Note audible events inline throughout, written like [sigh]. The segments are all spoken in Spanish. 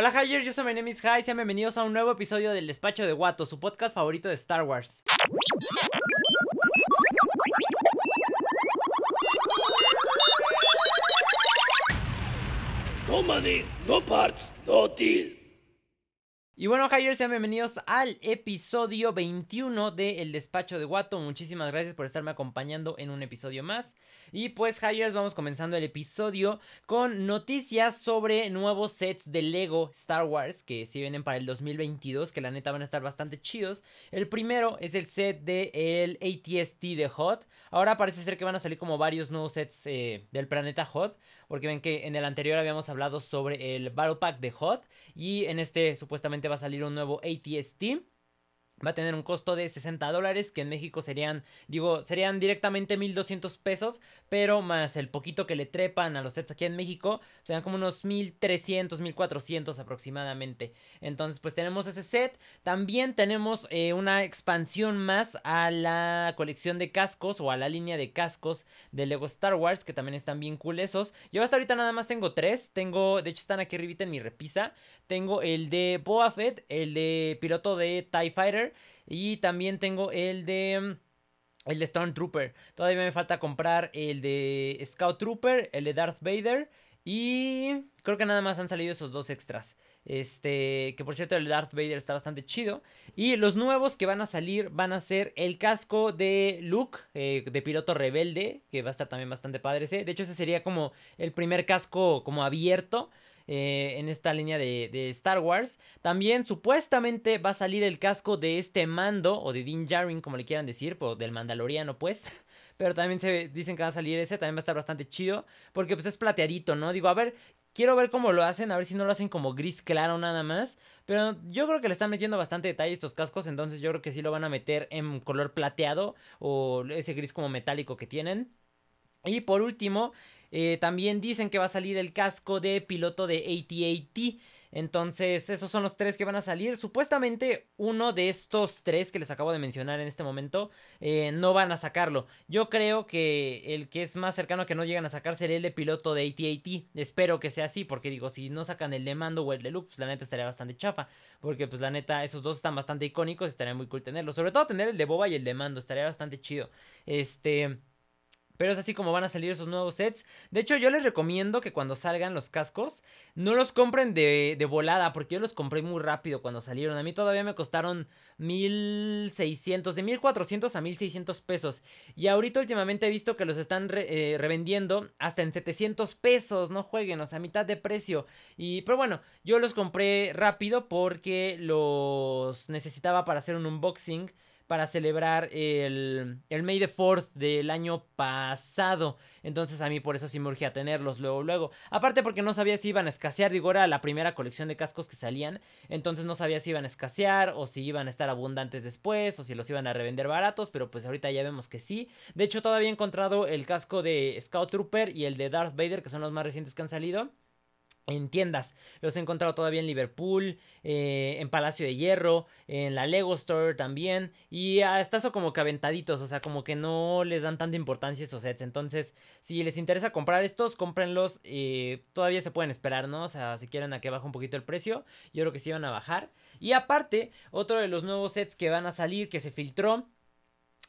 Hola Hyers, yo soy my name is High, sean bienvenidos a un nuevo episodio del Despacho de Guato, su podcast favorito de Star Wars. No money, no parts, no deal. Y bueno, Hyers, sean bienvenidos al episodio 21 de El Despacho de Guato. Muchísimas gracias por estarme acompañando en un episodio más. Y pues, Hyers, vamos comenzando el episodio con noticias sobre nuevos sets de Lego Star Wars que si vienen para el 2022, que la neta van a estar bastante chidos. El primero es el set de el ATST de Hot. Ahora parece ser que van a salir como varios nuevos sets eh, del planeta Hot. Porque ven que en el anterior habíamos hablado sobre el Battle Pack de Hot. Y en este supuestamente va a salir un nuevo ATST. Va a tener un costo de 60 dólares, que en México serían, digo, serían directamente 1200 pesos, pero más el poquito que le trepan a los sets aquí en México, serían como unos 1300, 1400 aproximadamente. Entonces, pues tenemos ese set. También tenemos eh, una expansión más a la colección de cascos o a la línea de cascos de Lego Star Wars, que también están bien cool esos. Yo hasta ahorita nada más tengo tres. Tengo, de hecho, están aquí arribita en mi repisa. Tengo el de Boa Fett, el de piloto de TIE Fighter. Y también tengo el de... El de Stormtrooper. Todavía me falta comprar el de Scout Trooper, el de Darth Vader. Y creo que nada más han salido esos dos extras. Este, que por cierto el Darth Vader está bastante chido. Y los nuevos que van a salir van a ser el casco de Luke, eh, de piloto rebelde, que va a estar también bastante padre ese. De hecho ese sería como el primer casco como abierto. Eh, en esta línea de, Star Wars. También supuestamente va a salir el casco de este mando, o de Din Djarin, como le quieran decir, o del Mandaloriano, pues. [laughs] Pero también se dicen que va a salir ese, también va a estar bastante chido, porque pues es plateadito, ¿no? Digo, a ver, quiero ver cómo lo hacen, a ver si no lo hacen como gris claro nada más. Pero yo creo que le están metiendo bastante detalle estos cascos, entonces yo creo que sí lo van a meter en color plateado o ese gris como metálico que tienen. Y por último, eh, también dicen que va a salir el casco de piloto de AT-AT. Entonces, esos son los tres que van a salir. Supuestamente, uno de estos tres que les acabo de mencionar en este momento, eh, no van a sacarlo. Yo creo que el que es más cercano a que no llegan a sacar sería el de piloto de AT-AT. Espero que sea así, porque digo, si no sacan el de Mando o el de Luke, pues la neta estaría bastante chafa. Porque, pues la neta, esos dos están bastante icónicos, estaría muy cool tenerlos. Sobre todo tener el de Boba y el de Mando, estaría bastante chido. Este. Pero es así como van a salir esos nuevos sets. De hecho, yo les recomiendo que cuando salgan los cascos, no los compren de, volada, porque yo los compré muy rápido cuando salieron. A mí todavía me costaron 1600, de 1400 a 1600 pesos. Y ahorita últimamente he visto que los están eh, revendiendo hasta en 700 pesos. No jueguen, o sea, a mitad de precio. Y, pero bueno, yo los compré rápido porque los necesitaba para hacer un unboxing para celebrar el, el May the 4th del año pasado. Entonces a mí por eso sí me urgía tenerlos luego, luego. Aparte porque no sabía si iban a escasear, digo, era la primera colección de cascos que salían. Entonces no sabía si iban a escasear o si iban a estar abundantes después o si los iban a revender baratos. Pero pues ahorita ya vemos que sí. De hecho todavía he encontrado el casco de Scout Trooper y el de Darth Vader, que son los más recientes que han salido en tiendas. Los he encontrado todavía en Liverpool, eh, en Palacio de Hierro, en la Lego Store también. Y hasta eso como que aventaditos, o sea, como que no les dan tanta importancia esos sets. Entonces, si les interesa comprar estos, cómprenlos. Eh, todavía se pueden esperar, ¿no? O sea, si quieren a que baje un poquito el precio, yo creo que sí van a bajar. Y aparte, otro de los nuevos sets que van a salir, que se filtró,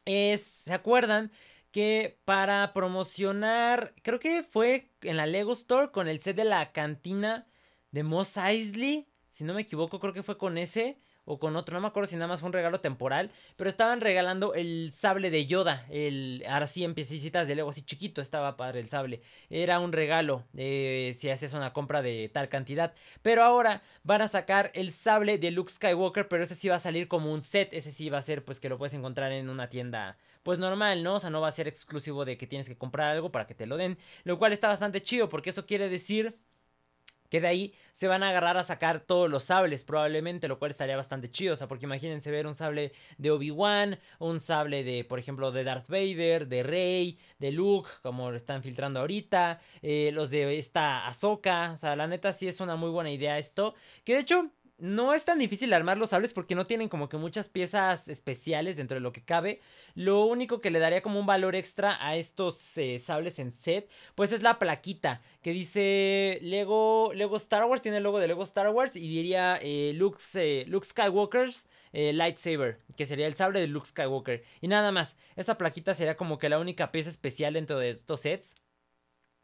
es, ¿se acuerdan? Que para promocionar, creo que fue en la Lego Store con el set de la cantina de Moss Eisley, si no me equivoco, creo que fue con ese o con otro, no me acuerdo si nada más fue un regalo temporal, pero estaban regalando el sable de Yoda, el ahora sí en piececitas de Lego, así chiquito estaba padre el sable, era un regalo eh, si haces una compra de tal cantidad, pero ahora van a sacar el sable de Luke Skywalker, pero ese sí va a salir como un set, ese sí va a ser pues que lo puedes encontrar en una tienda pues normal, ¿no? O sea, no va a ser exclusivo de que tienes que comprar algo para que te lo den, lo cual está bastante chido porque eso quiere decir que de ahí se van a agarrar a sacar todos los sables probablemente, lo cual estaría bastante chido, o sea, porque imagínense ver un sable de Obi-Wan, un sable de, por ejemplo, de Darth Vader, de Rey, de Luke, como lo están filtrando ahorita, eh, los de esta Ahsoka, o sea, la neta sí es una muy buena idea esto, que de hecho no es tan difícil armar los sables porque no tienen como que muchas piezas especiales dentro de lo que cabe. Lo único que le daría como un valor extra a estos eh, sables en set, pues es la plaquita que dice Lego, Lego Star Wars, tiene el logo de Lego Star Wars y diría eh, Luke, eh, Luke Skywalker's lightsaber, que sería el sable de Luke Skywalker. Y nada más, esa plaquita sería como que la única pieza especial dentro de estos sets.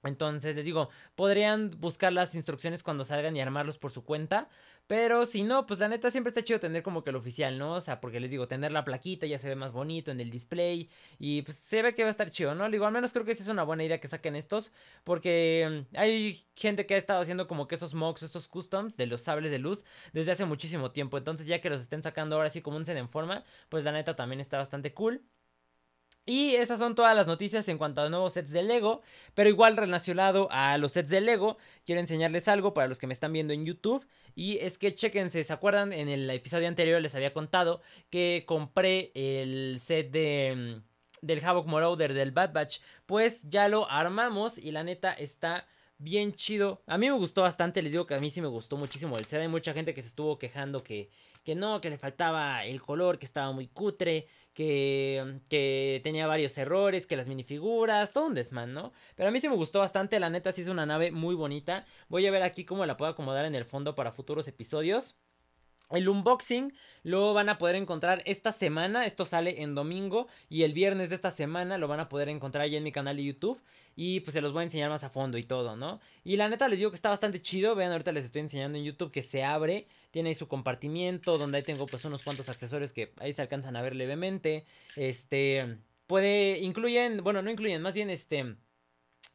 Entonces les digo, podrían buscar las instrucciones cuando salgan y armarlos por su cuenta. Pero si no, pues la neta siempre está chido tener como que el oficial, ¿no? O sea, porque les digo, tener la plaquita ya se ve más bonito en el display. Y pues se ve que va a estar chido, ¿no? Digo, al menos creo que esa es una buena idea que saquen estos. Porque mm, hay gente que ha estado haciendo como que esos mocks, esos customs de los sables de luz desde hace muchísimo tiempo. Entonces ya que los estén sacando ahora así como un en forma, pues la neta también está bastante cool. Y esas son todas las noticias en cuanto a nuevos sets de Lego. Pero igual relacionado a los sets de Lego, quiero enseñarles algo para los que me están viendo en YouTube. Y es que chequense, ¿se acuerdan? En el episodio anterior les había contado que compré el set de, mm, del Havoc Morowder del Bad Batch. Pues ya lo armamos y la neta está bien chido. A mí me gustó bastante, les digo que a mí sí me gustó muchísimo el set. Hay mucha gente que se estuvo quejando que, que no, que le faltaba el color, que estaba muy cutre, que, tenía varios errores, que las minifiguras, todo un desman, ¿no? Pero a mí sí me gustó bastante, la neta sí es una nave muy bonita. Voy a ver aquí cómo la puedo acomodar en el fondo para futuros episodios. El unboxing lo van a poder encontrar esta semana, esto sale en domingo y el viernes de esta semana lo van a poder encontrar ahí en mi canal de YouTube y pues se los voy a enseñar más a fondo y todo, ¿no? Y la neta les digo que está bastando chido, vean ahorita les estoy enseñando en YouTube que se abre tiene ahí su compartimiento, donde ahí tengo pues unos cuantos accesorios que ahí se alcanzan a ver levemente. Este, puede, incluyen, bueno, no incluyen, más bien este...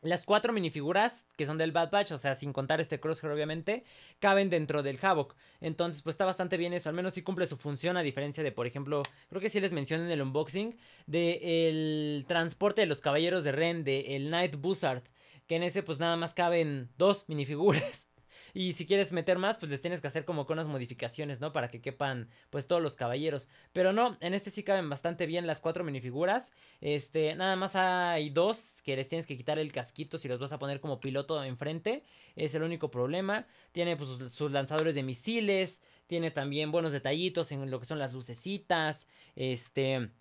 Las cuatro minifiguras que son del Bad Batch, o sea, sin contar este Crosshair obviamente, caben dentro del Havoc. Entonces, pues está bastante bien eso. Al menos sí cumple su función, a diferencia de, por ejemplo, creo que sí les mencioné en el unboxing, de el transporte de los caballeros de Ren, de el Night Buzzard. Que en ese, pues nada más caben dos minifiguras. Y si quieres meter más, pues les tienes que hacer como con unas modificaciones, ¿no? Para que quepan pues todos los caballeros. Pero no, en este sí caben bastante bien las cuatro minifiguras. Este, nada más hay dos que les tienes que quitar el casquito si los vas a poner como piloto enfrente. Es el único problema. Tiene pues sus, lanzadores de misiles. Tiene también buenos detallitos en lo que son las lucecitas. Este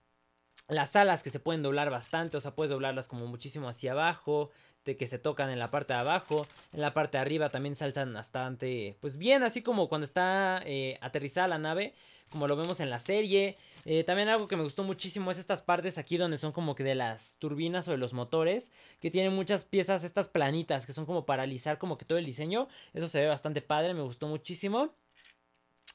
las alas que se pueden doblar bastante, o sea, puedes doblarlas como muchísimo hacia abajo que se tocan en la parte de abajo. En la parte de arriba también se alzan bastante, pues bien, así como cuando está eh, aterrizada la nave, como lo vemos en la serie. Eh, también algo que me gustó muchísimo es estas partes aquí donde son como que de las turbinas o de los motores, que tienen muchas piezas, estas planitas, que son como para alisar como que todo el diseño. Eso se ve bastante padre, me gustó muchísimo.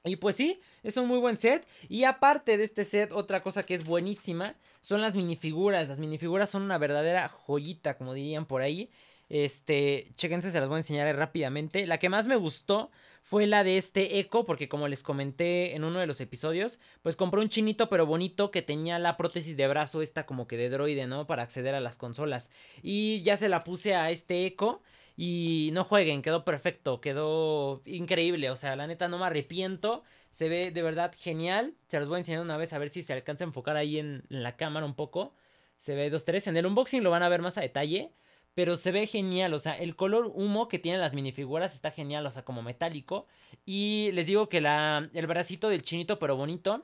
Y pues sí, es un muy buen set. Y aparte de este set, otra cosa que es buenísima son las minifiguras. Las minifiguras son una verdadera joyita, como dirían por ahí. Este, chequense, se las voy a enseñar rápidamente. La que más me gustó fue la de este Echo, porque como les comenté en uno de los episodios, pues compré un chinito pero bonito que tenía la prótesis de brazo esta como que de droide, ¿no? Para acceder a las consolas. Y ya se la puse a este Echo. Y no jueguen, quedó perfecto, quedó increíble. O sea, la neta no me arrepiento. Se ve de verdad genial. Se los voy a enseñar una vez a ver si se alcanza a enfocar ahí en, la cámara un poco. Se ve dos, tres. En el unboxing lo van a ver más a detalle. Pero se ve genial, o sea, el color humo que tienen las minifiguras está genial, o sea, como metálico. Y les digo que la, el bracito del chinito, pero bonito,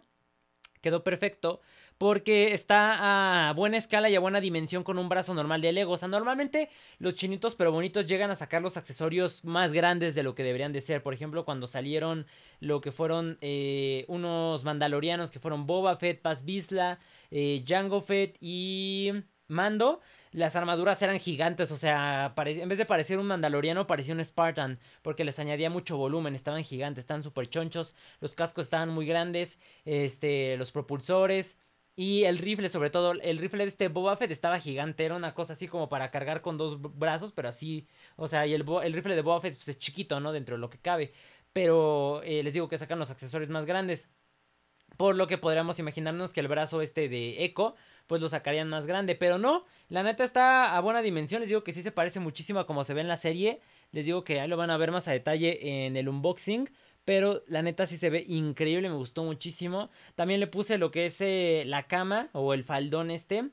quedó perfecto porque está a buena escala y a buena dimensión con un brazo normal de Lego. O sea, normalmente los chinitos pero bonitos llegan a sacar los accesorios más grandes de lo que deberían de ser. Por ejemplo, cuando salieron lo que fueron eh, unos mandalorianos que fueron Boba Fett, Paz Bisla, eh, Jango Fett y Mando las armaduras eran gigantes, o sea, en vez de parecer un mandaloriano, parecía un Spartan, porque les añadía mucho volumen, estaban gigantes, estaban súper chonchos, los cascos estaban muy grandes, este, los propulsores, y el rifle, sobre todo, el rifle de este Boba Fett estaba gigante, era una cosa así como para cargar con dos brazos, pero así, o sea, y el, el rifle de Boba Fett pues, es chiquito, ¿no? Dentro de lo que cabe. Pero eh, les digo que sacan los accesorios más grandes. Por lo que podríamos imaginarnos que el brazo este de Echo, pues lo sacarían más grande. Pero no, la neta está a buena dimensión. Les digo que sí se parece muchísimo a como se ve en la serie. Les digo que ahí lo van a ver más a detalle en el unboxing. Pero la neta sí se ve increíble, me gustó muchísimo. También le puse lo que es eh, la cama o el faldón este.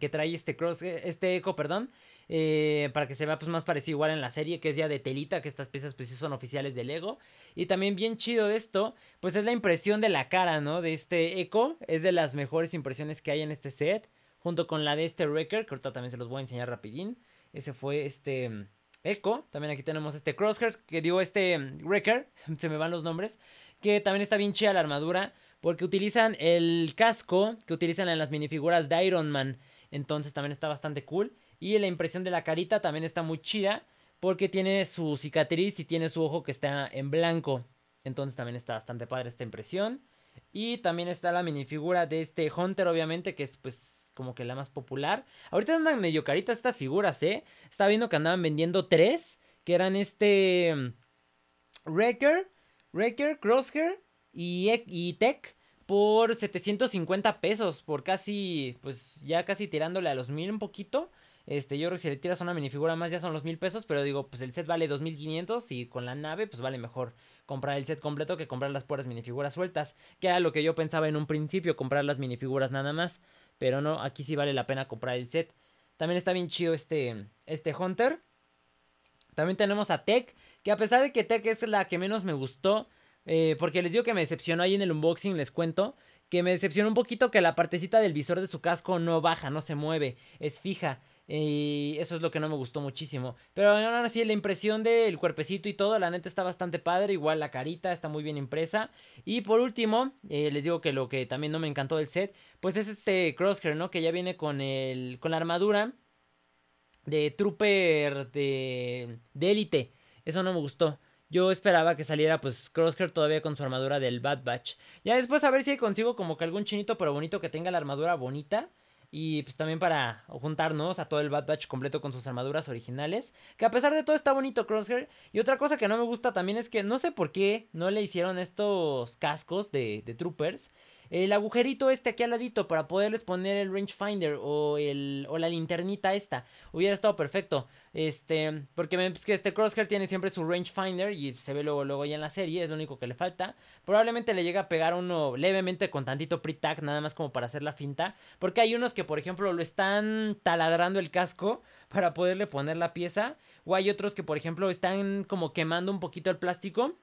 Que trae este cross, eh, este eco, perdón. Eh, para que se vea pues más parecido igual en la serie, que es ya de telita, que estas piezas pues sí son oficiales de Lego. Y también bien chido de esto, pues es la impresión de la cara, ¿no? De este Echo, es de las mejores impresiones que hay en este set, junto con la de este Wrecker, que ahorita también se los voy a enseñar rapidín. Ese fue este Echo, también aquí tenemos este Crosshair, que digo este mm, Wrecker, [laughs] se me van los nombres, que también está bien chida la armadura, porque utilizan el casco que utilizan en las minifiguras de Iron Man, entonces también está bastante cool. Y la impresión de la carita también está muy chida. Porque tiene su cicatriz y tiene su ojo que está en blanco. Entonces también está bastante padre esta impresión. Y también está la minifigura de este Hunter, obviamente, que es pues como que la más popular. Ahorita andan medio caritas estas figuras, ¿eh? Estaba viendo que andaban vendiendo tres. Que eran este... Mm, Wrecker, Wrecker, Crosshair y, y Tech por 750 pesos. Por casi, pues ya casi tirándole a los mil un poquito. Este, yo creo que si le tiras una minifigura más ya son los mil pesos, pero digo, pues el set vale 2500 y con la nave pues vale mejor comprar el set completo que comprar las puras minifiguras sueltas, que era lo que yo pensaba en un principio, comprar las minifiguras nada más, pero no, aquí sí vale la pena comprar el set. También está bien chido este, este Hunter. También tenemos a Tech, que a pesar de que Tech es la que menos me gustó, eh, porque les digo que me decepcionó ahí en el unboxing, les cuento, que me decepcionó un poquito que la partecita del visor de su casco no baja, no se mueve, es fija. Y eso es lo que no me gustó muchísimo. Pero aún así, la impresión del cuerpecito y todo, la neta está bastante padre. Igual la carita está muy bien impresa. Y por último, eh, les digo que lo que también no me encantó del set, pues es este Crosshair, ¿no? Que ya viene con, el, con la armadura de Trooper de, de élite. Eso no me gustó. Yo esperaba que saliera pues Crosshair todavía con su armadura del Bad Batch. Ya después a ver si consigo como que algún chinito pero bonito que tenga la armadura bonita. Y pues también para juntarnos a todo el Bad Batch completo con sus armaduras originales. Que a pesar de todo está bonito Crosshair. Y otra cosa que no me gusta también es que no sé por qué no le hicieron estos cascos de, de Troopers el agujerito este aquí al ladito para poderles poner el rangefinder o, el, o la linternita esta. Hubiera estado perfecto. Este, porque pues, que este Crosshair tiene siempre su rangefinder y se ve luego, luego ya en la serie, es lo único que le falta. Probablemente le llega a pegar uno levemente con tantito pre-tac, nada más como para hacer la finta. Porque hay unos que, por ejemplo, lo están taladrando el casco para poderle poner la pieza. O hay otros que, por ejemplo, están como quemando un poquito el plástico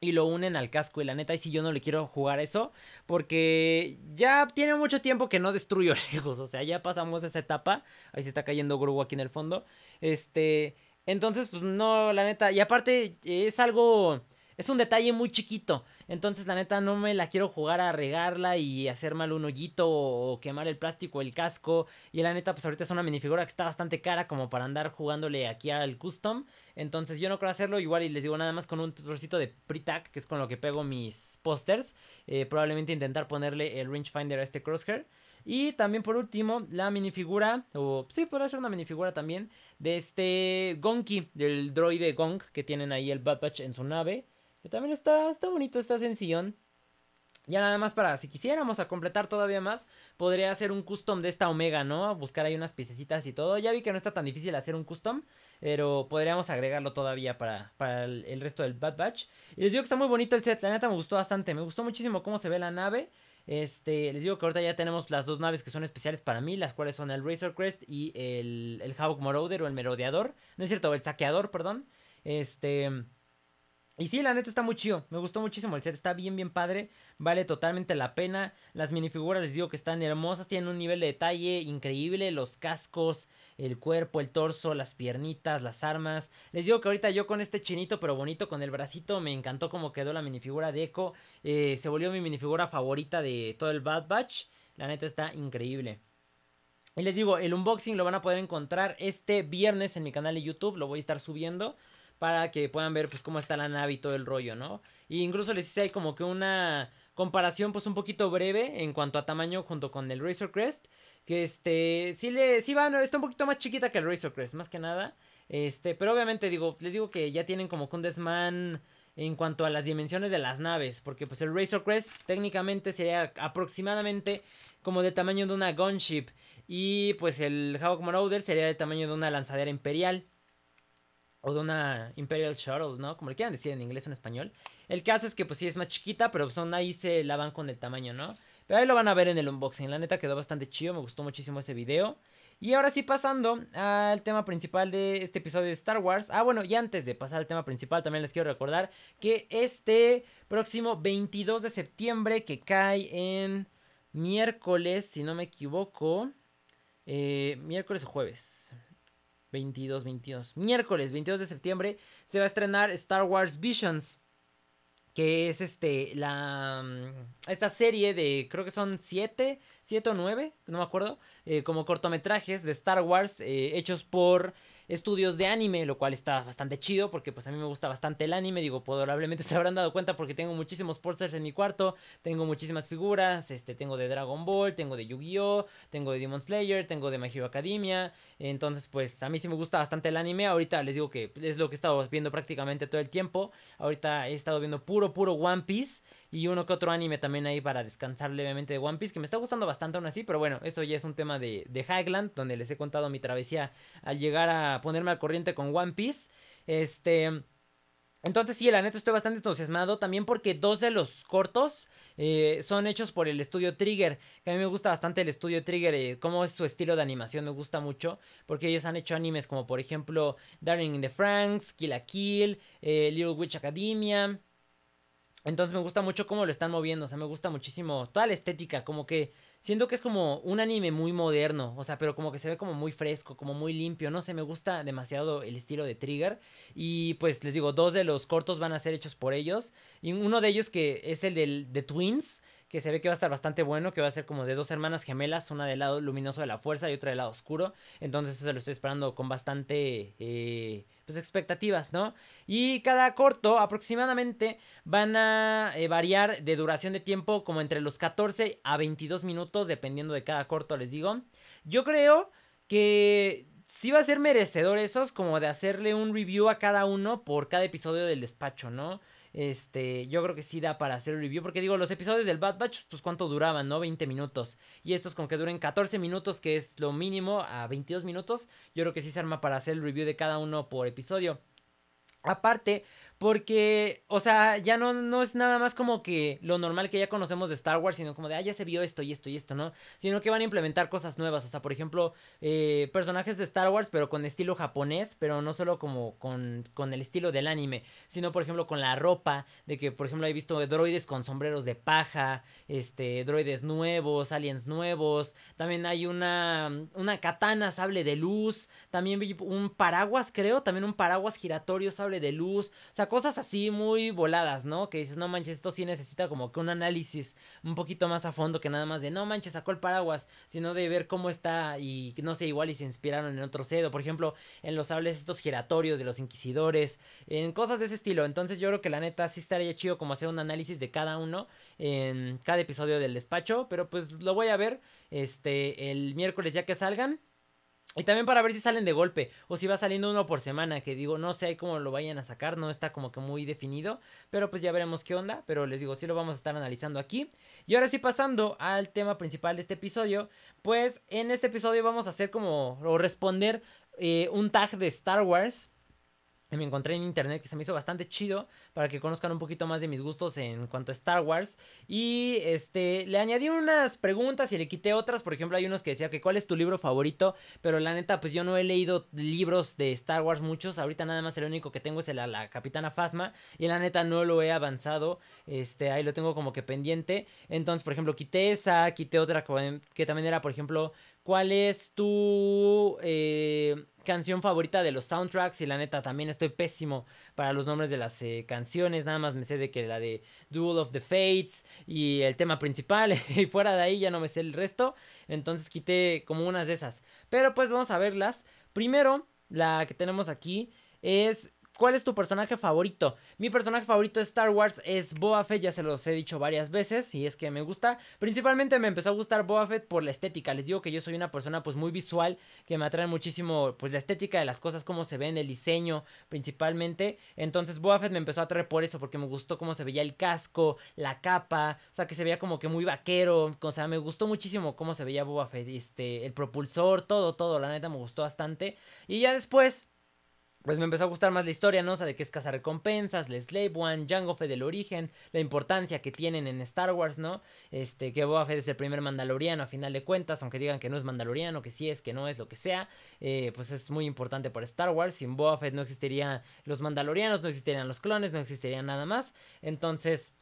y lo unen al casco. Y la neta, y si yo no le quiero jugar eso. Porque ya tiene mucho tiempo que no destruyo [laughs] Legos. O sea, ya pasamos esa etapa. Ahí se está cayendo Gru aquí en el fondo. Este. Entonces, pues no, la neta. Y aparte, es algo. Es un detalle muy chiquito. Entonces, la neta, no me la quiero jugar a regarla y hacer mal un hoyito o quemar el plástico, el casco. Y la neta, pues ahorita es una minifigura que está bastante cara como para andar jugándole aquí al custom. Entonces, yo no quiero hacerlo igual y les digo nada más con un trocito de pre-tack, que es con lo que pego mis pósters. Eh, probablemente intentar ponerle el rangefinder a este crosshair. Y también por último, la minifigura, o sí, puede ser una minifigura también, de este Gonki, del droide Gong que tienen ahí el Bad Batch en su nave. También está, está bonito, está sencillón. Ya nada más para, si quisiéramos a completar todavía más, podría hacer un custom de esta Omega, ¿no? Buscar ahí unas piececitas y todo. Ya vi que no está tan difícil hacer un custom, pero podríamos agregarlo todavía para, para el, el, resto del Bad Batch. Y les digo que está muy bonito el set, la neta me gustó bastante. Me gustó muchísimo cómo se ve la nave. Este, les digo que ahorita ya tenemos las dos naves que son especiales para mí, las cuales son el Razor Crest y el, el Hawk Marauder o el Merodeador. No es cierto, el Saqueador, perdón. Este... Y sí, la neta está muy chido. Me gustó muchísimo el set. Está bien, bien padre. Vale totalmente la pena. Las minifiguras les digo que están hermosas. Tienen un nivel de detalle increíble. Los cascos, el cuerpo, el torso, las piernitas, las armas. Les digo que ahorita yo con este chinito pero bonito con el bracito. Me encantó cómo quedó la minifigura de Echo. Eh, se volvió mi minifigura favorita de todo el Bad Batch. La neta está increíble. Y les digo, el unboxing lo van a poder encontrar este viernes en mi canal de YouTube. Lo voy a estar subiendo para que puedan ver pues cómo está la nave y todo el rollo, ¿no? Y incluso les hice ahí como que una comparación pues un poquito breve en cuanto a tamaño junto con el Razor Crest, que este sí le sí va, está un poquito más chiquita que el Razor Crest, más que nada. Este, pero obviamente digo, les digo que ya tienen como que un desmán en cuanto a las dimensiones de las naves, porque pues el Razor Crest técnicamente sería aproximadamente como del tamaño de una gunship y pues el Hawk Marauder sería del tamaño de una lanzadera imperial o de una Imperial Shuttle, ¿no? Como le quieran decir en inglés o en español. El caso es que pues sí es más chiquita, pero son ahí se lavan con el tamaño, ¿no? Pero ahí lo van a ver en el unboxing. La neta quedó bastante chido, me gustó muchísimo ese video. Y ahora sí pasando al tema principal de este episodio de Star Wars. Ah, bueno, y antes de pasar al tema principal, también les quiero recordar que este próximo 22 de septiembre, que cae en miércoles, si no me equivoco, eh, miércoles o jueves. 22, 22. Miércoles 22 de septiembre se va a estrenar Star Wars Visions que es este la mm, esta serie de creo que son siete, siete o nueve, no me acuerdo, eh, como cortometrajes de Star Wars eh, hechos por estudios de anime, lo cual está bastante chido porque pues a mí me gusta bastante el anime, digo, probablemente [laughs] se habrán dado cuenta porque tengo muchísimos posters en mi cuarto, tengo muchísimas figuras, este, tengo de Dragon Ball, tengo de Yu-Gi-Oh, tengo de Demon Slayer, tengo de My Hero Academia, entonces pues a mí sí me gusta bastante el anime, ahorita les digo que es lo que he estado viendo prácticamente todo el tiempo, ahorita he estado viendo puro, puro One Piece, y uno que otro anime también ahí para descansar levemente de One Piece, que me está gustando bastante aún así, pero bueno, eso ya es un tema de, de Highland, donde les he contado mi travesía al llegar a ponerme al corriente con One Piece. Este... Entonces sí, la neta estoy bastante entusiasmado también porque dos de los cortos eh, son hechos por el estudio Trigger, que a mí me gusta bastante el estudio Trigger, eh, cómo es su estilo de animación, me gusta mucho, porque ellos han hecho animes como por ejemplo Darling in the Franks, Kill a Kill, eh, Little Witch Academia, entonces me gusta mucho cómo lo están moviendo, o sea, me gusta muchísimo toda la estética, como que siento que es como un anime muy moderno, o sea, pero como que se ve como muy fresco, como muy limpio, no sé, me gusta demasiado el estilo de Trigger y pues les digo, dos de los cortos van a ser hechos por ellos y uno de ellos que es el del, de Twins, que se ve que va a estar bastante bueno, que va a ser como de dos hermanas gemelas, una del lado luminoso de la fuerza y otra del lado oscuro. Entonces eso lo estoy esperando con bastante eh, pues expectativas, ¿no? Y cada corto aproximadamente van a eh, variar de duración de tiempo como entre los 14 a 22 minutos, dependiendo de cada corto, les digo. Yo creo que sí va a ser merecedor esos como de hacerle un review a cada uno por cada episodio del despacho, ¿no? Este, yo creo que sí da para hacer review. Porque digo, los episodios del Bad Batch, pues cuánto duraban, ¿no? 20 minutos. Y estos con que duren 14 minutos, que es lo mínimo, a 22 minutos. Yo creo que sí se arma para hacer el review de cada uno por episodio. Aparte, porque, o sea, ya no, no es nada más como que lo normal que ya conocemos de Star Wars, sino como de, ah, ya se vio esto y esto y esto, ¿no? Sino que van a implementar cosas nuevas, o sea, por ejemplo, eh, personajes de Star Wars, pero con estilo japonés, pero no solo como con, con el estilo del anime, sino, por ejemplo, con la ropa, de que, por ejemplo, he visto droides con sombreros de paja, este, droides nuevos, aliens nuevos, también hay una, una katana, sable de luz, también un paraguas, creo, también un paraguas giratorio, sable de luz, o sea, cosas así muy voladas, ¿no? Que dices, no manches, esto sí necesita como que un análisis un poquito más a fondo que nada más de, no manches, sacó el paraguas, sino de ver cómo está y no sé, igual y se inspiraron en otro cedo, por ejemplo, en los sables estos giratorios de los inquisidores, en cosas de ese estilo. Entonces yo creo que la neta sí estaría chido como hacer un análisis de cada uno en cada episodio del despacho, pero pues lo voy a ver este el miércoles ya que salgan. Y también para ver si salen de golpe o si va saliendo uno por semana, que digo, no sé cómo lo vayan a sacar, no está como que muy definido, pero pues ya veremos qué onda, pero les digo, sí lo vamos a estar analizando aquí. Y ahora sí pasando al tema principal de este episodio, pues en este episodio vamos a hacer como, o responder eh, un tag de Star Wars me encontré en internet que se me hizo bastante chido para que conozcan un poquito más de mis gustos en cuanto a Star Wars. Y este le añadí unas preguntas y le quité otras, por ejemplo, hay unos que decía que cuál es tu libro favorito, pero la neta pues yo no he leído libros de Star Wars muchos, ahorita nada más el único que tengo es el, la Capitana Fasma y la neta no lo he avanzado, este ahí lo tengo como que pendiente, entonces por ejemplo quité esa, quité otra que también era por ejemplo ¿Cuál es tu eh, canción favorita de los soundtracks? Y la neta, también estoy pésimo para los nombres de las eh, canciones. Nada más me sé de que la de Duel of the Fates y el tema principal. [laughs] y fuera de ahí ya no me sé el resto. Entonces quité como unas de esas. Pero pues vamos a verlas. Primero, la que tenemos aquí es ¿Cuál es tu personaje favorito? Mi personaje favorito de Star Wars es Boba Fett, ya se los he dicho varias veces y es que me gusta. Principalmente me empezó a gustar Boba Fett por la estética. Les digo que yo soy una persona pues muy visual, que me atrae muchísimo pues la estética de las cosas, cómo se ven, el diseño principalmente. Entonces Boba Fett me empezó a atraer por eso, porque me gustó cómo se veía el casco, la capa, o sea que se veía como que muy vaquero. O sea, me gustó muchísimo cómo se veía Boba Fett, este, el propulsor, todo, todo, la neta me gustó bastante. Y ya después pues me empezó a gustar más la historia, ¿no? O sea, de qué es recompensas, la Slave One, Jango Fett del origen, la importancia que tienen en Star Wars, ¿no? Este, que Boba Fett es el primer mandaloriano a final de cuentas, aunque digan que no es mandaloriano, que sí es, que no es, lo que sea, eh, pues es muy importante para Star Wars. Sin Boba Fett no existirían los mandalorianos, no existirían los clones, no existiría nada más. Entonces,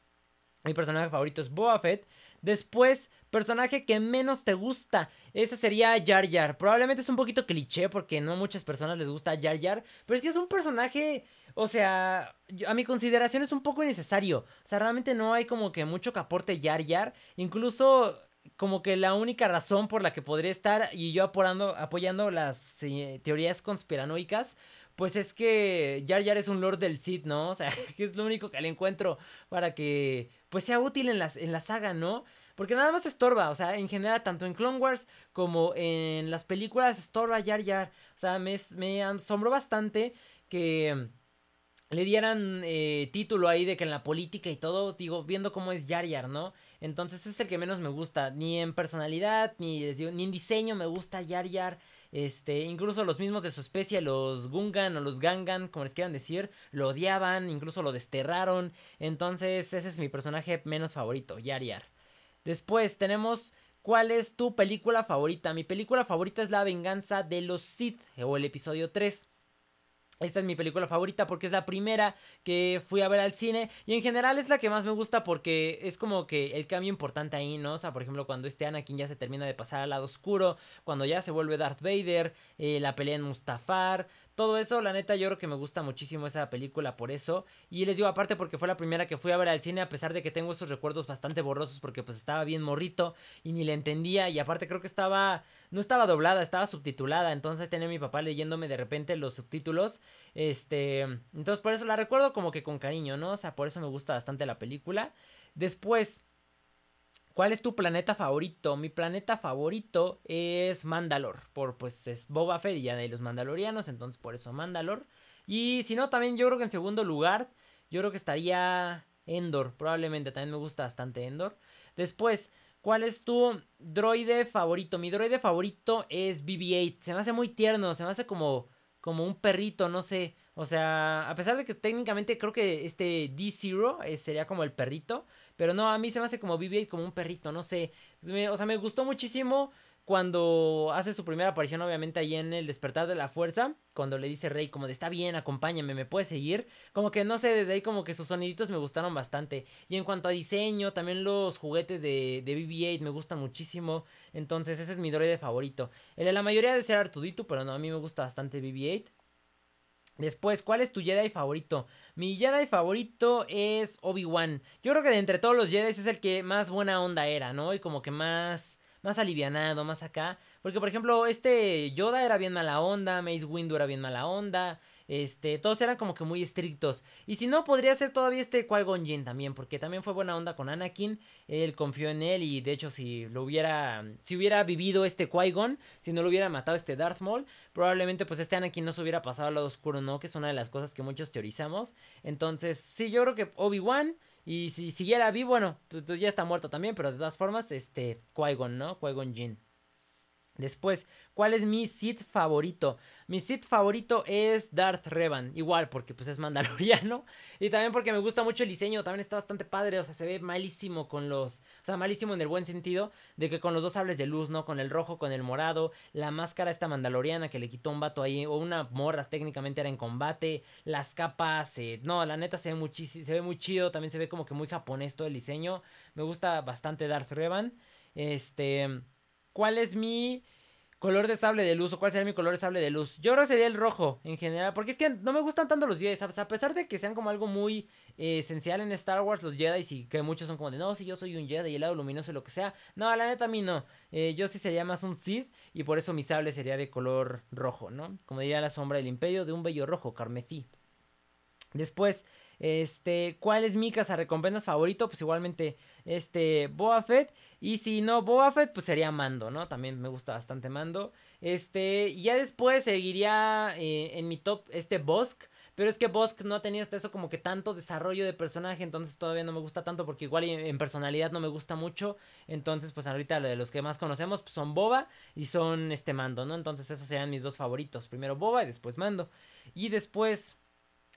mi personaje favorito es Boba Fett. Después, personaje que menos te gusta. Ese sería Jar Jar. Probablemente es un poquito cliché porque no a muchas personas les gusta Jar Jar. Pero es que es un personaje, o sea, a mi consideración es un poco innecesario. O sea, realmente no hay como que mucho que aporte Jar Jar. Incluso como que la única razón por la que podría estar y yo apoyando, las eh, teorías conspiranoicas pues es que Jar Jar es un Lord del Sith, ¿no? [laughs] O sea, que es lo único que le encuentro para que pues sea útil en, las, en la saga, ¿no? Porque nada más estorba, o sea, en general, tanto en Clone Wars como en las películas estorba Jar Jar. O sea, me, me asombró bastante que le dieran eh, título ahí de que en la política y todo, digo, viendo cómo es Jar Jar, ¿no? Entonces es el que menos me gusta, ni en personalidad, ni, ni en diseño me gusta Jar Jar. Este, incluso los mismos de su especie, los Gungan o los Gangan, como les quieran decir, lo odiaban, incluso lo desterraron. Entonces, ese es mi personaje menos favorito, Yar Yar. Después tenemos ¿Cuál es tu película favorita? Mi película favorita es La venganza de los Sith o el episodio 3. Esta es mi película favorita porque es la primera que fui a ver al cine y en general es la que más me gusta porque es como que el cambio importante ahí, ¿no? O sea, por ejemplo, cuando este Anakin ya se termina de pasar al lado oscuro, cuando ya se vuelve Darth Vader, eh, la pelea en Mustafar, todo eso, la neta, yo creo que me gusta muchísimo esa película por eso. Y les digo aparte porque fue la primera que fui a ver al cine, a pesar de que tengo esos recuerdos bastante borrosos porque pues estaba bien morrito y ni le entendía. Y aparte creo que estaba, no estaba doblada, estaba subtitulada. Entonces tenía mi papá leyéndome de repente los subtítulos. Este, entonces por eso la recuerdo como que con cariño, ¿no? O sea, por eso me gusta bastante la película. Después... ¿Cuál es tu planeta favorito? Mi planeta favorito es Mandalor. Por pues es Boba Fett y ya de los Mandalorianos. Entonces por eso Mandalor. Y si no, también yo creo que en segundo lugar. Yo creo que estaría Endor. Probablemente también me gusta bastante Endor. Después, ¿cuál es tu droide favorito? Mi droide favorito es BB-8. Se me hace muy tierno. Se me hace como, como un perrito, no sé. O sea, a pesar de que técnicamente creo que este D-Zero eh, sería como el perrito. Pero no, a mí se me hace como bb como un perrito, no sé. o sea, me gustó muchísimo cuando hace su primera aparición, obviamente, ahí en el despertar de la fuerza. Cuando le dice Rey, como de está bien, acompáñame, me puedes seguir. Como que no sé, desde ahí como que sus soniditos me gustaron bastante. Y en cuanto a diseño, también los juguetes de, de BB-8 me gustan muchísimo. Entonces, ese es mi droide favorito. El de la mayoría de ser Artudito, pero no, a mí me gusta bastante BB-8. Después, ¿cuál es tu Jedi favorito? Mi Jedi favorito es Obi-Wan. Yo creo que de entre todos los Jedi es el que más buena onda era, ¿no? Y como que más más alivianado, más acá. Porque, por ejemplo, este Yoda era bien mala onda, Mace Windu era bien mala onda. Este, todos eran como que muy estrictos. Y si no, podría ser todavía este Qui-Gon Jinn también, porque también fue buena onda con Anakin. Él confió en él y de hecho si lo hubiera, si hubiera vivido este Qui-Gon, si no lo hubiera matado este Darth Maul, probablemente pues este Anakin no se hubiera pasado al lado oscuro, ¿no? Que es una de las cosas que muchos teorizamos. Entonces, sí, yo creo que Obi-Wan y si siguiera vivo, bueno, pues, pues, ya está muerto también, pero de todas formas, este, Qui-Gon, ¿no? Qui-Gon Jinn. Después, ¿cuál es mi Sith favorito? Mi Sith favorito es Darth Revan. Igual, porque pues es mandaloriano. [laughs] Y también porque me gusta mucho el diseño. También está bastante padre. O sea, se ve malísimo con los. O sea, malísimo en el buen sentido. De que con los dos sables de luz, ¿no? Con el rojo, con el morado. La máscara esta mandaloriana que le quitó un vato ahí. O una morra técnicamente era en combate. Las capas. Eh, no, la neta se ve muchísimo. Se ve muy chido. También se ve como que muy japonés todo el diseño. Me gusta bastante Darth Revan. Este cuál es mi color de sable de luz o cuál sería mi color de sable de luz. Yo creo que sería el rojo en general, porque es que no me gustan tanto los Jedi, a pesar de que sean como algo muy eh, esencial en Star Wars los Jedi y que muchos son como de, no, si yo soy un Jedi y el lado luminoso y lo que sea. No, la neta a mí no. Eh, yo sí sería más un Sith y por eso mi sable sería de color rojo, ¿no? Como diría la sombra del imperio de un bello rojo, carmesí. Después, este, ¿cuál es mi recompensas favorito? Pues igualmente, este, Boa Fett. Y si no Boa Fett, pues sería Mando, ¿no? También me gusta bastante Mando. Este, ya después seguiría eh, en mi top este Bosk. Pero es que Bosk no ha tenido hasta eso como que tanto desarrollo de personaje, entonces todavía no me gusta tanto porque igual en personalidad no me gusta mucho. Entonces, pues ahorita lo de los que más conocemos pues, son Boba y son este Mando, ¿no? Entonces esos serían mis dos favoritos. Primero Boba y después Mando. Y después,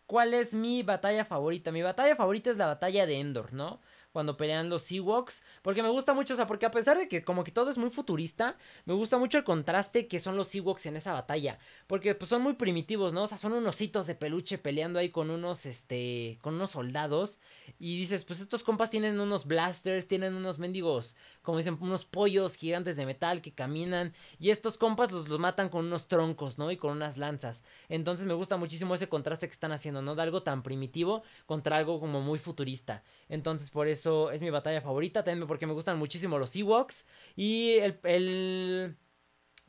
¿cuál es mi batalla favorita? Mi batalla favorita es la batalla de Endor, ¿no? Cuando pelean los Ewoks. Porque me gusta mucho, o sea, porque a pesar de que como que todo es muy futurista, me gusta mucho el contraste que son los Ewoks en esa batalla. Porque pues son muy primitivos, ¿no? O sea, son unos ositos de peluche peleando ahí con unos, este, con unos soldados. Y dices, pues estos compas tienen unos blasters, tienen unos mendigos, como dicen, unos pollos gigantes de metal que caminan. Y estos compas los, los matan con unos troncos, ¿no? Y con unas lanzas. Entonces me gusta muchísimo ese contraste que están haciendo, ¿no? De algo tan primitivo contra algo como muy futurista. Entonces por eso es mi batalla favorita. También porque me gustan muchísimo los Ewoks. Y el,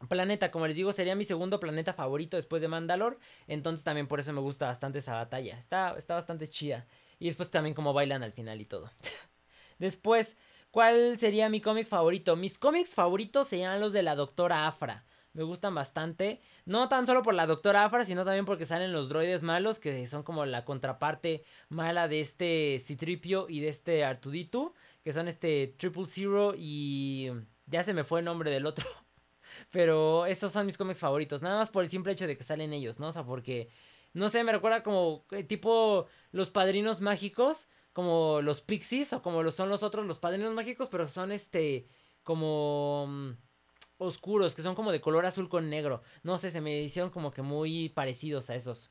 planeta, como les digo, sería mi segundo planeta favorito después de Mandalor. Entonces también por eso me gusta bastante esa batalla. Está, está bastante chida. Y después también como bailan al final y todo. [laughs] después, ¿cuál sería mi cómic favorito? Mis cómics favoritos serían los de la Doctora Afra me gustan bastante. No tan solo por la Doctora Afra, sino también porque salen los droides malos, que son como la contraparte mala de este Citripio y de este Artuditu, que son este Triple Zero y... Ya se me fue el nombre del otro. [laughs] Pero estos son mis cómics favoritos. Nada más por el simple hecho de que salen ellos, ¿no? O sea, porque... No sé, me recuerda como eh, tipo los padrinos mágicos, como los pixies o como lo son los otros, los padrinos mágicos, pero son este como mm, oscuros, que son como de color azul con negro. No sé, se me hicieron como que muy parecidos a esos.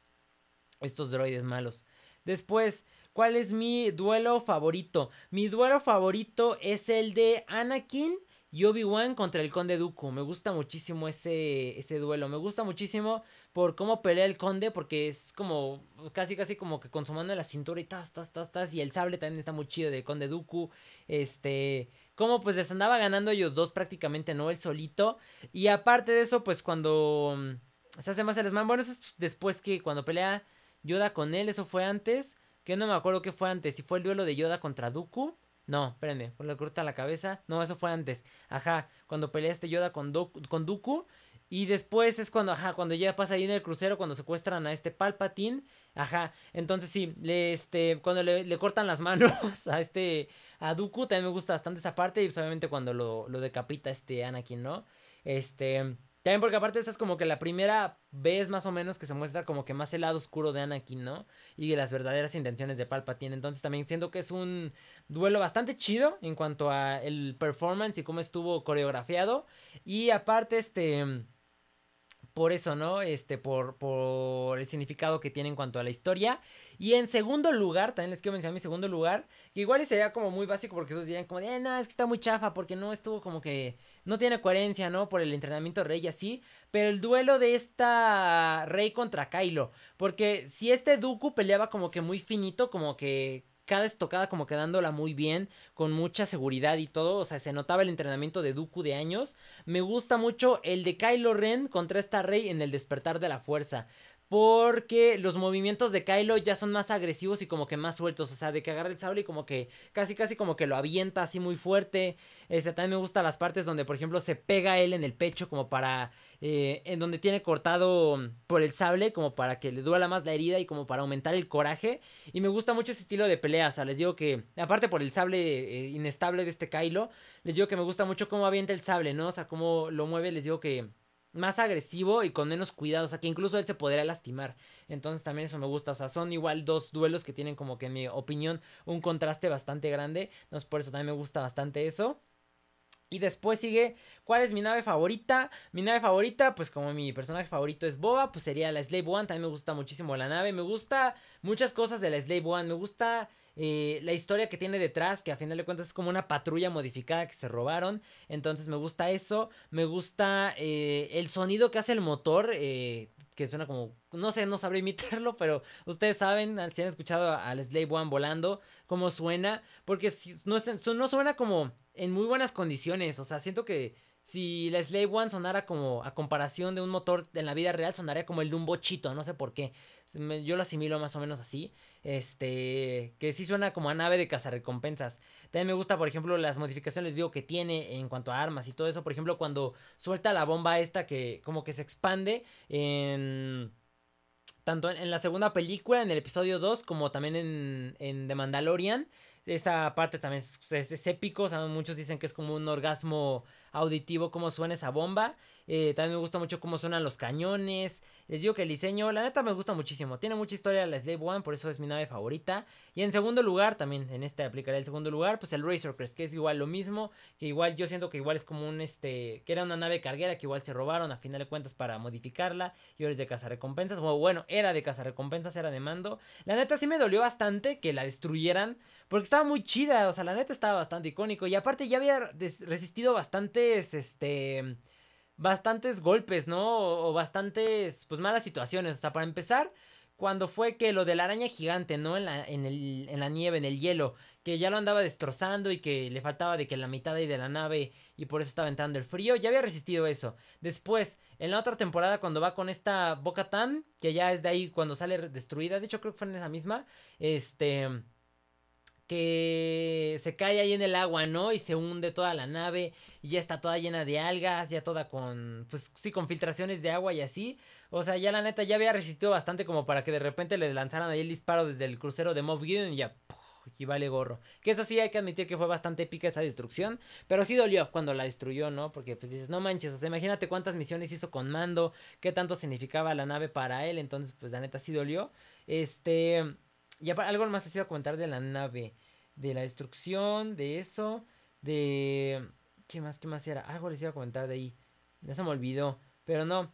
Estos droides malos. Después, ¿cuál es mi duelo favorito? Mi duelo favorito es el de Anakin y Obi-Wan contra el Conde Dooku. Me gusta muchísimo ese, ese duelo. Me gusta muchísimo por cómo pelea el Conde. Porque es como casi, casi como que con su mano en la cintura y tas, tas, tas, tas. Y el sable también está muy chido de Conde Dooku. Este como pues les andaba ganando ellos dos prácticamente, ¿no? El solito. Y aparte de eso, pues cuando mm, se hace más el Bueno, eso es después que cuando pelea Yoda con él, eso fue antes. Que no me acuerdo qué fue antes, si fue el duelo de Yoda contra Dooku. No, espérenme, por le corta la cabeza. No, eso fue antes. Ajá, cuando pelea este Yoda con, con Dooku. Y después es cuando, ajá, cuando ya pasa ahí en el crucero, cuando secuestran a este Palpatine. Ajá, entonces sí, le, este, cuando le, cortan las [laughs] manos a este, a Dooku, también me gusta bastante esa parte. Y pues, obviamente cuando lo, lo decapita este Anakin, ¿no? Este, también porque aparte esa es como que la primera vez más o menos que se muestra como que más el lado oscuro de Anakin, ¿no? Y de las verdaderas intenciones de Palpatine. Entonces también siento que es un duelo bastante chido en cuanto a el performance y cómo estuvo coreografiado. Y aparte este por eso, ¿no? Este, por, por el significado que tiene en cuanto a la historia. Y en segundo lugar, también les quiero mencionar mi segundo lugar, que igual sería como muy básico porque todos dirían como de, eh, no, es que está muy chafa porque no estuvo como que, no tiene coherencia, ¿no? Por el entrenamiento Rey y así. Pero el duelo de esta Rey contra Kylo, porque si este Dooku peleaba como que muy finito, como que cada estocada como quedándola muy bien, con mucha seguridad y todo, o sea, se notaba el entrenamiento de Dooku de años. Me gusta mucho el de Kylo Ren contra esta Rey en el despertar de la fuerza. Porque los movimientos de Kylo ya son más agresivos y como que más sueltos. O sea, de que agarra el sable y como que casi casi como que lo avienta así muy fuerte. Este, también me gustan las partes donde, por ejemplo, se pega él en el pecho como para... Eh, en donde tiene cortado por el sable como para que le duela más la herida y como para aumentar el coraje. Y me gusta mucho ese estilo de pelea. O sea, les digo que, aparte por el sable eh, inestable de este Kylo, les digo que me gusta mucho cómo avienta el sable, ¿no? O sea, cómo lo mueve, les digo que más agresivo y con menos cuidado, o sea, que incluso él se podría lastimar. Entonces también eso me gusta, o sea, son igual dos duelos que tienen como que en mi opinión un contraste bastante grande. Entonces por eso también me gusta bastante eso. Y después sigue, ¿cuál es mi nave favorita? Mi nave favorita, pues como mi personaje favorito es Boba, pues sería la Slave One. También me gusta muchísimo la nave. Me gusta muchas cosas de la Slave One. Me gusta eh, la historia que tiene detrás, que a final de cuentas es como una patrulla modificada que se robaron. Entonces me gusta eso. Me gusta eh, el sonido que hace el motor. Eh, que suena como, no sé, no sabré [laughs] imitarlo, pero ustedes saben, si han escuchado al Slave One volando, cómo suena, porque no, no suena como en muy buenas condiciones, o sea, siento que si la Slave One sonara como a comparación de un motor en la vida real, sonaría como el de un bochito, no sé por qué. Yo lo asimilo más o menos así. Este, que sí suena como a nave de cazarrecompensas. También me gusta, por ejemplo, las modificaciones, digo, que tiene en cuanto a armas y todo eso. Por ejemplo, cuando suelta la bomba esta que como que se expande en tanto en, la segunda película, en el episodio 2, como también en, en The Mandalorian. Esa parte también es, épico, muchos dicen que es como un orgasmo auditivo, cómo suena esa bomba. Eh, también me gusta mucho cómo suenan los cañones. Les digo que el diseño, la neta me gusta muchísimo. Tiene mucha historia la Slave One, por eso es mi nave favorita. Y en segundo lugar, también en este aplicaré el segundo lugar, pues el Razor Crest, que es igual lo mismo. Que igual yo siento que igual es como un este. que era una nave carguera que igual se robaron a final de cuentas para modificarla. Y ahora es de recompensas O bueno, era de recompensas, era de mando. La neta sí me dolió bastante que la destruyeran. Porque estaba muy chida. O sea, la neta estaba bastante icónico. Y aparte ya había resistido bastantes. Este bastantes golpes, ¿no? O, bastantes, pues, malas situaciones. O sea, para empezar, cuando fue que lo de la araña gigante, ¿no? En la, en, el, en la nieve, en el hielo, que ya lo andaba destrozando y que le faltaba de que la mitad de la nave y por eso estaba entrando el frío, ya había resistido eso. Después, en la otra temporada, cuando va con esta Boca Tan, que ya es de ahí cuando sale destruida, de hecho creo que fue en esa misma, este que se cae ahí en el agua, ¿no? Y se hunde toda la nave y ya está toda llena de algas, ya toda con, pues sí, con filtraciones de agua y así. O sea, ya la neta ya había resistido bastante como para que de repente le lanzaran ahí el disparo desde el crucero de Moff y ya, y vale gorro. Que eso sí hay que admitir que fue bastante épica esa destrucción, pero sí dolió cuando la destruyó, ¿no? Porque pues dices, no manches, o sea, imagínate cuántas misiones hizo con Mando, qué tanto significaba la nave para él, entonces pues la neta sí dolió. Este... Y algo más les iba a comentar de la nave. De la destrucción, de eso. De... ¿Qué más? ¿Qué más era? Algo les iba a comentar de ahí. Ya se me olvidó. Pero no.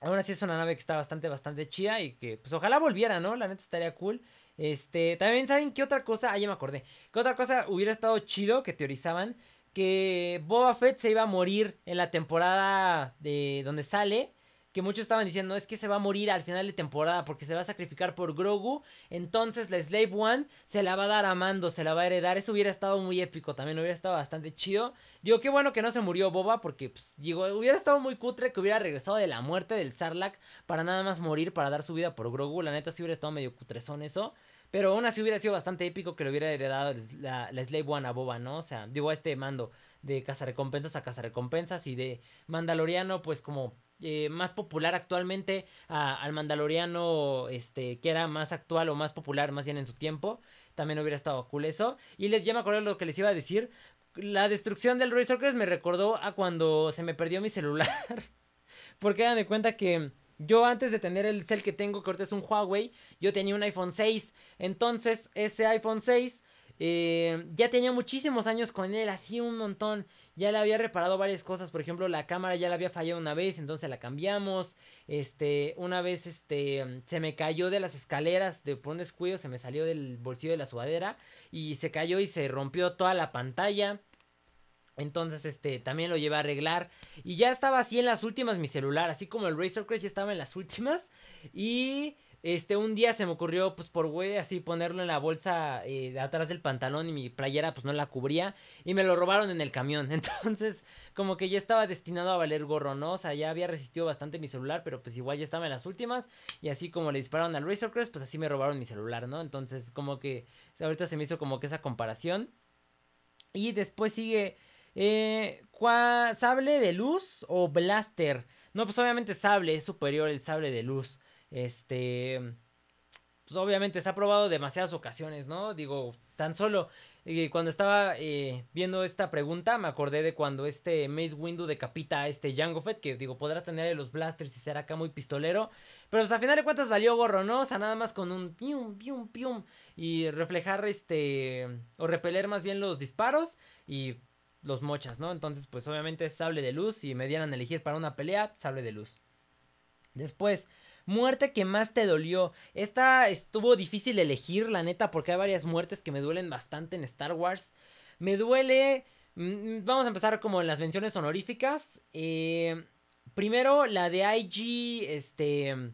Ahora sí es una nave que está bastante, bastante chida. Y que pues ojalá volviera, ¿no? La neta estaría cool. Este, también saben qué otra cosa, ah, ya me acordé, qué otra cosa hubiera estado chido que teorizaban que Boba Fett se iba a morir en la temporada de donde sale que muchos estaban diciendo es que se va a morir al final de temporada porque se va a sacrificar por Grogu. Entonces la Slave One se la va a dar a Mando, se la va a heredar. Eso hubiera estado muy épico también, hubiera estado bastante chido. Digo, qué bueno que no se murió Boba porque, pues, digo, hubiera estado muy cutre que hubiera regresado de la muerte del Sarlacc para nada más morir, para dar su vida por Grogu. La neta sí hubiera estado medio cutrezón eso. Pero aún así hubiera sido bastante épico que le hubiera heredado la, la Slave One a Boba, ¿no? O sea, digo, a este mando de cazarrecompensas a cazarrecompensas y de Mandaloriano, pues como eh, más popular actualmente al Mandaloriano, este, que era más actual o más popular más bien en su tiempo. También hubiera estado cool eso. Y les ya me acuerdo lo que les iba a decir. La destrucción del Razor Crest me recordó a cuando se me perdió mi celular. [laughs] Porque hagan de cuenta que yo antes de tener el cel que tengo, que ahorita es un Huawei, yo tenía un iPhone 6. Entonces, ese iPhone 6 eh, ya tenía muchísimos años con él, así un montón. Ya le había reparado varias cosas, por ejemplo, la cámara ya la había fallado una vez, entonces la cambiamos. Este, una vez este se me cayó de las escaleras de por un descuido, se me salió del bolsillo de la sudadera y se cayó y se rompió toda la pantalla. Entonces, este, también lo llevé a arreglar. Y ya estaba así en las últimas mi celular. Así como el Razor Crest ya estaba en las últimas. Y este, un día se me ocurrió, pues por güey, así ponerlo en la bolsa eh, atrás del pantalón y mi playera, pues no la cubría. Y me lo robaron en el camión. [laughs] Entonces, como que ya estaba destinado a valer gorro, ¿no? O sea, ya había resistido bastante mi celular, pero pues igual ya estaba en las últimas. Y así como le dispararon al Razor Crest, pues así me robaron mi celular, ¿no? Entonces, como que ahorita se me hizo como que esa comparación. Y después sigue. Eh, ¿Sable de luz o blaster? No, pues obviamente sable, es superior el sable de luz. Este, pues obviamente se ha probado demasiadas ocasiones, ¿no? Digo, tan solo eh, cuando estaba eh, viendo esta pregunta me acordé de cuando este Mace Windu decapita a este Jango Fett, que digo, podrás tener los blasters y ser acá muy pistolero, pero pues a final de cuentas valió gorro, ¿no? O sea, nada más con un pium, pium, pium y reflejar este, o repeler más bien los disparos y los mochas, ¿no? Entonces, pues obviamente es sable de luz y me dieran a elegir para una pelea, sable de luz. Después, Muerte que más te dolió. Esta estuvo difícil elegir, la neta, porque hay varias muertes que me duelen bastante en Star Wars. Me duele... Mm, vamos a empezar como en las menciones honoríficas. Eh, primero, la de IG, este...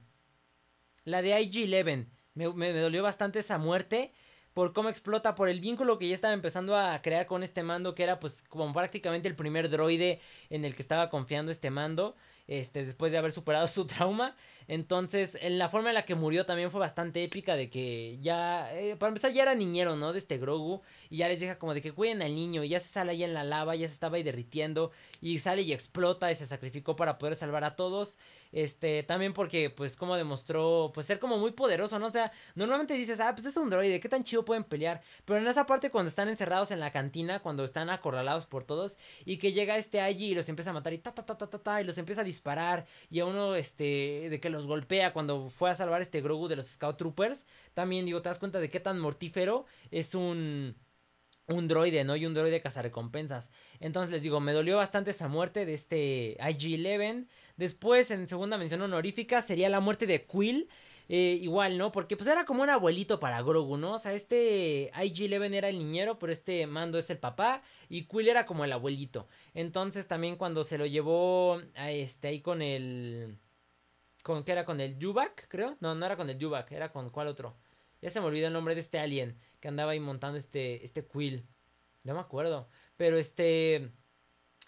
La de IG-11. Me, me, dolió bastante esa muerte por cómo explota, por el vínculo que ya estaba empezando a crear con este mando, que era pues como prácticamente el primer droide en el que estaba confiando este mando. este, después de haber superado [laughs] su trauma. Entonces, en la forma en la que murió también fue bastante épica de que ya, eh, para empezar, ya era niñero, ¿no? De este Grogu. Y ya les deja como de que cuiden al niño. Y ya se sale ahí en la lava, ya se estaba ahí derritiendo. Y sale y explota y se sacrificó para poder salvar a todos. Este, también porque, pues, como demostró, pues, ser como muy poderoso, ¿no? O sea, normalmente dices, ah, pues es un droide, ¿qué tan chido pueden pelear? Pero en esa parte cuando están encerrados en la cantina, cuando están acorralados por todos, y que llega este allí y los empieza a matar y ta, ta, ta, ta, ta, ta, y los empieza a disparar, y a uno, este, de que los golpea cuando fue a salvar este Grogu de los Scout Troopers, también, digo, te das cuenta de qué tan mortífero es un un droide, ¿no? Y un droide cazarrecompensas. Entonces les digo, me dolió bastante esa muerte de este IG-11. Después, en segunda mención honorífica, sería la muerte de Quill. Eh, igual, ¿no? Porque pues era como un abuelito para Grogu, ¿no? O sea, este IG-11 era el niñero, pero este Mando es el papá y Quill era como el abuelito. Entonces también cuando se lo llevó a este ahí con el... ¿Con qué era? ¿Con el Yubak, creo? No, no era con el Yubak, era con cuál otro. Ya se me olvidó el nombre de este alien que andaba ahí montando este, este Quill. No me acuerdo. Pero este...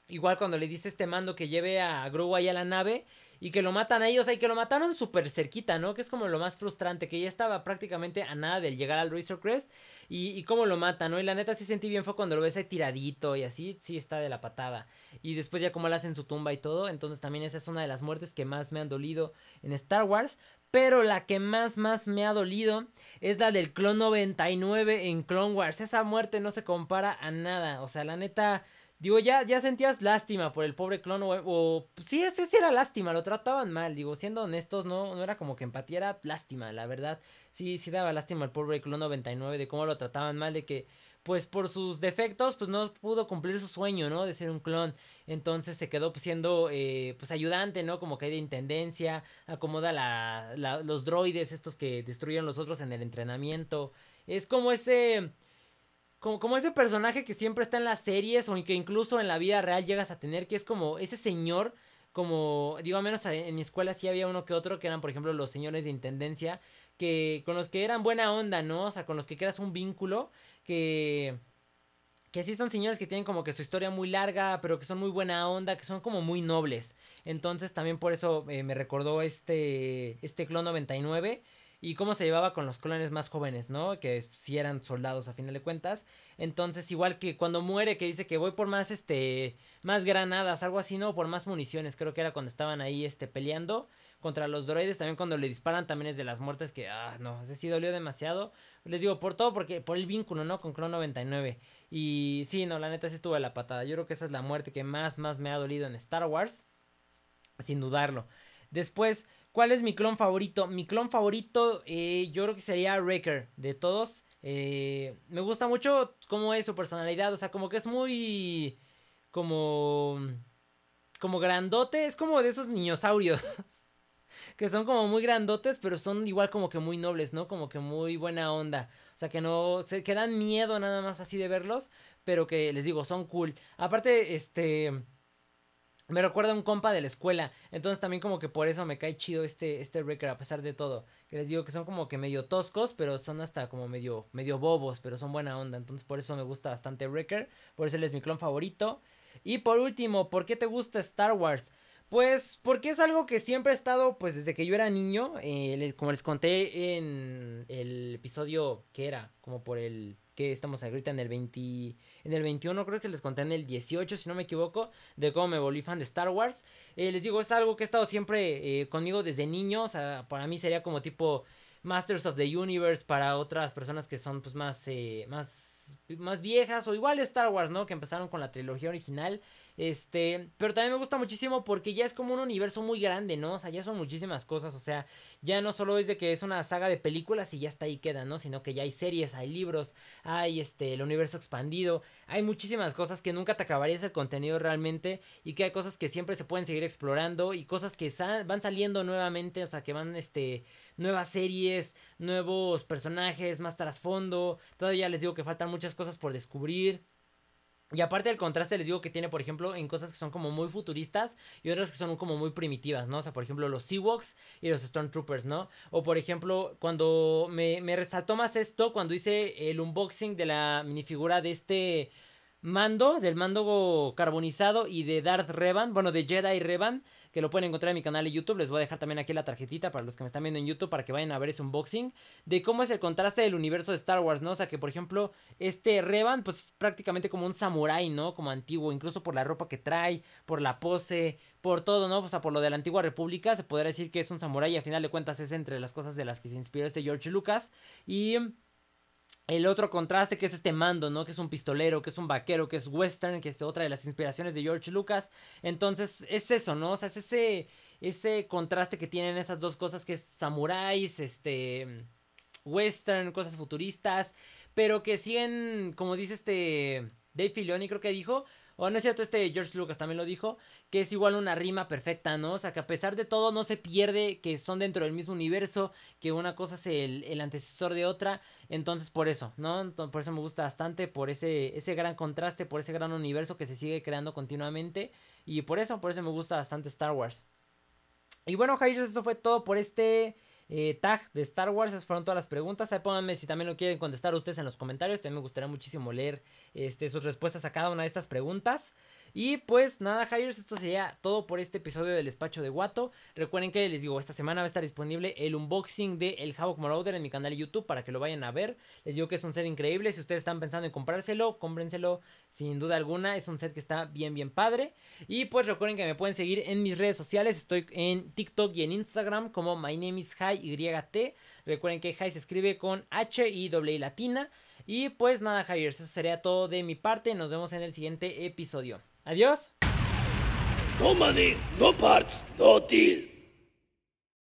Igual cuando le dice este mando que lleve a Grogu ahí a la nave y que lo matan a ellos, y que lo mataron súper cerquita, ¿no? Que es como lo más frustrante, que ya estaba prácticamente a nada del llegar al Razor Crest y, cómo lo matan, ¿no? Y la neta sí sentí bien fue cuando lo ves ahí tiradito y así, sí está de la patada. Y después ya como le hacen su tumba y todo, entonces también esa es una de las muertes que más me han dolido en Star Wars. Pero la que más, más me ha dolido es la del Clon 99 en Clone Wars. Esa muerte no se compara a nada. O sea, la neta, Digo, ya, ya sentías lástima por el pobre clon o, o sí, ese sí era lástima, lo trataban mal, digo, siendo honestos, no, no era como que empatía, era lástima, la verdad. Sí, sí daba lástima al pobre clon 99 de cómo lo trataban mal, de que, pues por sus defectos, pues no pudo cumplir su sueño, ¿no? De ser un clon. Entonces se quedó pues, siendo, eh, pues ayudante, ¿no? Como que hay de intendencia, acomoda la, los droides, estos que destruyeron los otros en el entrenamiento. Es como ese como, como ese personaje que siempre está en las series o que incluso en la vida real llegas a tener, que es como ese señor, como digo, a menos en mi escuela sí había uno que otro, que eran por ejemplo los señores de intendencia, que con los que eran buena onda, ¿no? O sea, con los que creas un vínculo, que... Que sí son señores que tienen como que su historia muy larga, pero que son muy buena onda, que son como muy nobles. Entonces también por eso eh, me recordó este, este Clon 99 y cómo se llevaba con los clones más jóvenes, ¿no? Que sí eran soldados a final de cuentas. Entonces, igual que cuando muere, que dice que voy por más, este, más granadas, algo así, ¿no? Por más municiones, creo que era cuando estaban ahí, este, peleando contra los droides, también cuando le disparan, también es de las muertes que, ah, no, ese sí dolió demasiado. Les digo, por todo, porque, por el vínculo, ¿no? Con Clone 99. Y sí, no, la neta sí estuvo la patada. Yo creo que esa es la muerte que más, más me ha dolido en Star Wars. Sin dudarlo. Después, ¿Cuál es mi clon favorito? Mi clon favorito eh, yo creo que sería Wrecker de todos. Eh, me gusta mucho cómo es su personalidad. O sea, como que es muy... Como... Como grandote. Es como de esos niñosaurios. [laughs] que son como muy grandotes, pero son igual como que muy nobles, ¿no? Como que muy buena onda. O sea, que no... Se, que dan miedo nada más así de verlos. Pero que les digo, son cool. Aparte, este me recuerda a un compa de la escuela. Entonces también como que por eso me cae chido este, este Wrecker a pesar de todo. Que les digo que son como que medio toscos, pero son hasta como medio, medio bobos, pero son buena onda. Entonces por eso me gusta bastante Wrecker. Por eso él es mi clon favorito. Y por último, ¿por qué te gusta Star Wars? Pues porque es algo que siempre ha estado, pues desde que yo era niño, eh, como les conté en el episodio que era, como por el que estamos ahorita en el 20, en el 21, creo que les conté en el 18, si no me equivoco, de cómo me volví fan de Star Wars. Eh, les digo, es algo que ha estado siempre eh, conmigo desde niño, o sea, para mí sería como tipo Masters of the Universe para otras personas que son pues más, eh, más, más viejas o igual Star Wars, ¿no? Que empezaron con la trilogía original. Este, pero también me gusta muchísimo porque ya es como un universo muy grande, ¿no? O sea, ya son muchísimas cosas, o sea, ya no solo es de que es una saga de películas y ya está ahí queda, ¿no? Sino que ya hay series, hay libros, hay este, el universo expandido, hay muchísimas cosas que nunca te acabarías el contenido realmente y que hay cosas que siempre se pueden seguir explorando y cosas que van saliendo nuevamente, o sea, que van, este, nuevas series, nuevos personajes, más trasfondo, todavía les digo que faltan muchas cosas por descubrir. Y aparte del contraste les digo que tiene, por ejemplo, en cosas que son como muy futuristas y otras que son como muy primitivas, ¿no? O sea, por ejemplo, los Ewoks y los Stormtroopers, ¿no? O por ejemplo, cuando me, me resaltó más esto, cuando hice el unboxing de la minifigura de este mando, del mando carbonizado y de Darth Revan, bueno, de Jedi Revan, que lo pueden encontrar en mi canal de YouTube. Les voy a dejar también aquí la tarjetita para los que me están viendo en YouTube para que vayan a ver ese unboxing de cómo es el contraste del universo de Star Wars, ¿no? O sea, que por ejemplo, este Revan, pues es prácticamente como un samurái, ¿no? Como antiguo, incluso por la ropa que trae, por la pose, por todo, ¿no? O sea, por lo de la antigua república, se podría decir que es un samurái y a final de cuentas es entre las cosas de las que se inspiró este George Lucas. Y el otro contraste que es este mando, ¿no? Que es un pistolero, que es un vaquero, que es western, que es otra de las inspiraciones de George Lucas. Entonces es eso, ¿no? O sea, es ese, ese contraste que tienen esas dos cosas que es samuráis, este, western, cosas futuristas, pero que siguen, como dice este Dave Filoni, creo que dijo, o no es cierto, este George Lucas también lo dijo, que es igual una rima perfecta, ¿no? O sea, que a pesar de todo no se pierde que son dentro del mismo universo, que una cosa es el, antecesor de otra, entonces por eso, ¿no? por eso me gusta bastante, por ese, ese gran contraste, por ese gran universo que se sigue creando continuamente, y por eso, por eso me gusta bastante Star Wars. Y bueno, Jair, eso fue todo por este eh, tag de Star Wars. Esas fueron todas las preguntas. Ahí pónganme si también lo quieren contestar ustedes en los comentarios. También me gustaría muchísimo leer este, sus respuestas a cada una de estas preguntas. Y pues nada, Hires, esto sería todo por este episodio del despacho de Guato. Recuerden que les digo, esta semana va a estar disponible el unboxing de El Havoc Marauder en mi canal de YouTube para que lo vayan a ver. Les digo que es un set increíble. Si ustedes están pensando en comprárselo, cómprenselo sin duda alguna. Es un set que está bien, bien padre. Y pues recuerden que me pueden seguir en mis redes sociales. Estoy en TikTok y en Instagram como My Name is YT. Recuerden que High se escribe con H y W latina. Y pues nada, Hires, eso sería todo de mi parte. Nos vemos en el siguiente episodio. Adiós. No money, no parts, no deal.